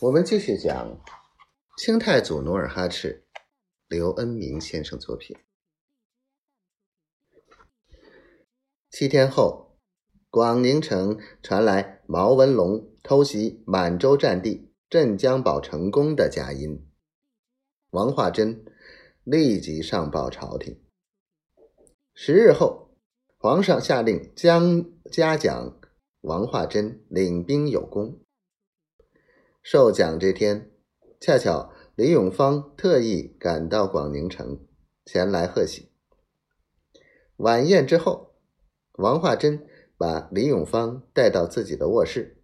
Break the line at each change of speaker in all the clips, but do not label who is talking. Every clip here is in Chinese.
我们继续讲清太祖努尔哈赤，刘恩明先生作品。七天后，广宁城传来毛文龙偷袭满洲战地镇江堡成功的佳音，王化贞立即上报朝廷。十日后，皇上下令将嘉奖王化贞领兵有功。授奖这天，恰巧李永芳特意赶到广宁城，前来贺喜。晚宴之后，王化贞把李永芳带到自己的卧室，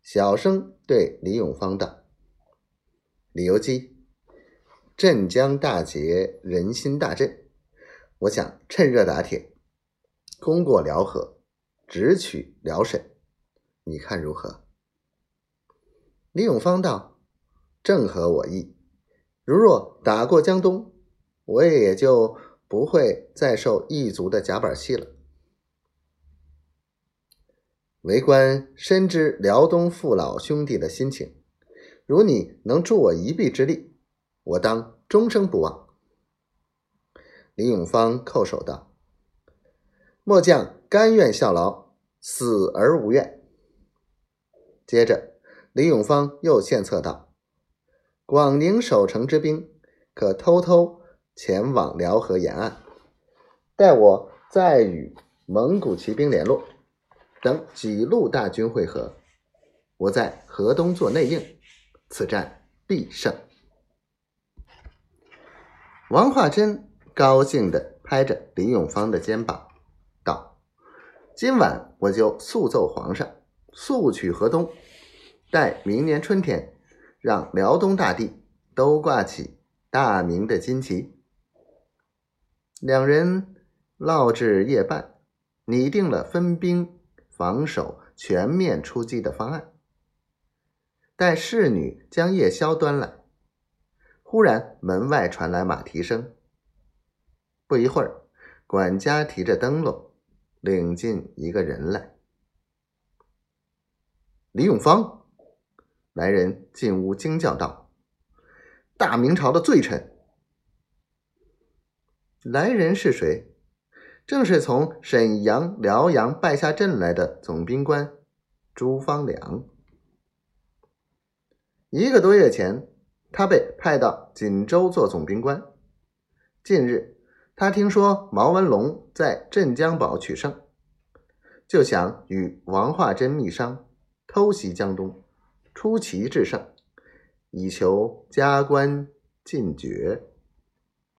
小声对李永芳道：“李由基，镇江大捷，人心大振，我想趁热打铁，攻过辽河，直取辽沈，你看如何？”李永芳道：“正合我意。如若打过江东，我也就不会再受异族的夹板气了。为官深知辽东父老兄弟的心情，如你能助我一臂之力，我当终生不忘。”李永芳叩首道：“末将甘愿效劳，死而无怨。”接着。李永芳又献策道：“广宁守城之兵可偷偷前往辽河沿岸，待我再与蒙古骑兵联络，等几路大军会合，我在河东做内应，此战必胜。”王化贞高兴地拍着李永芳的肩膀，道：“今晚我就速奏皇上，速取河东。”待明年春天，让辽东大地都挂起大明的金旗。两人唠至夜半，拟定了分兵防守、全面出击的方案。待侍女将夜宵端来，忽然门外传来马蹄声。不一会儿，管家提着灯笼，领进一个人来。李永芳。来人进屋惊叫道：“大明朝的罪臣！”来人是谁？正是从沈阳、辽阳败下阵来的总兵官朱方良。一个多月前，他被派到锦州做总兵官。近日，他听说毛文龙在镇江堡取胜，就想与王化贞密商，偷袭江东。出奇制胜，以求加官进爵。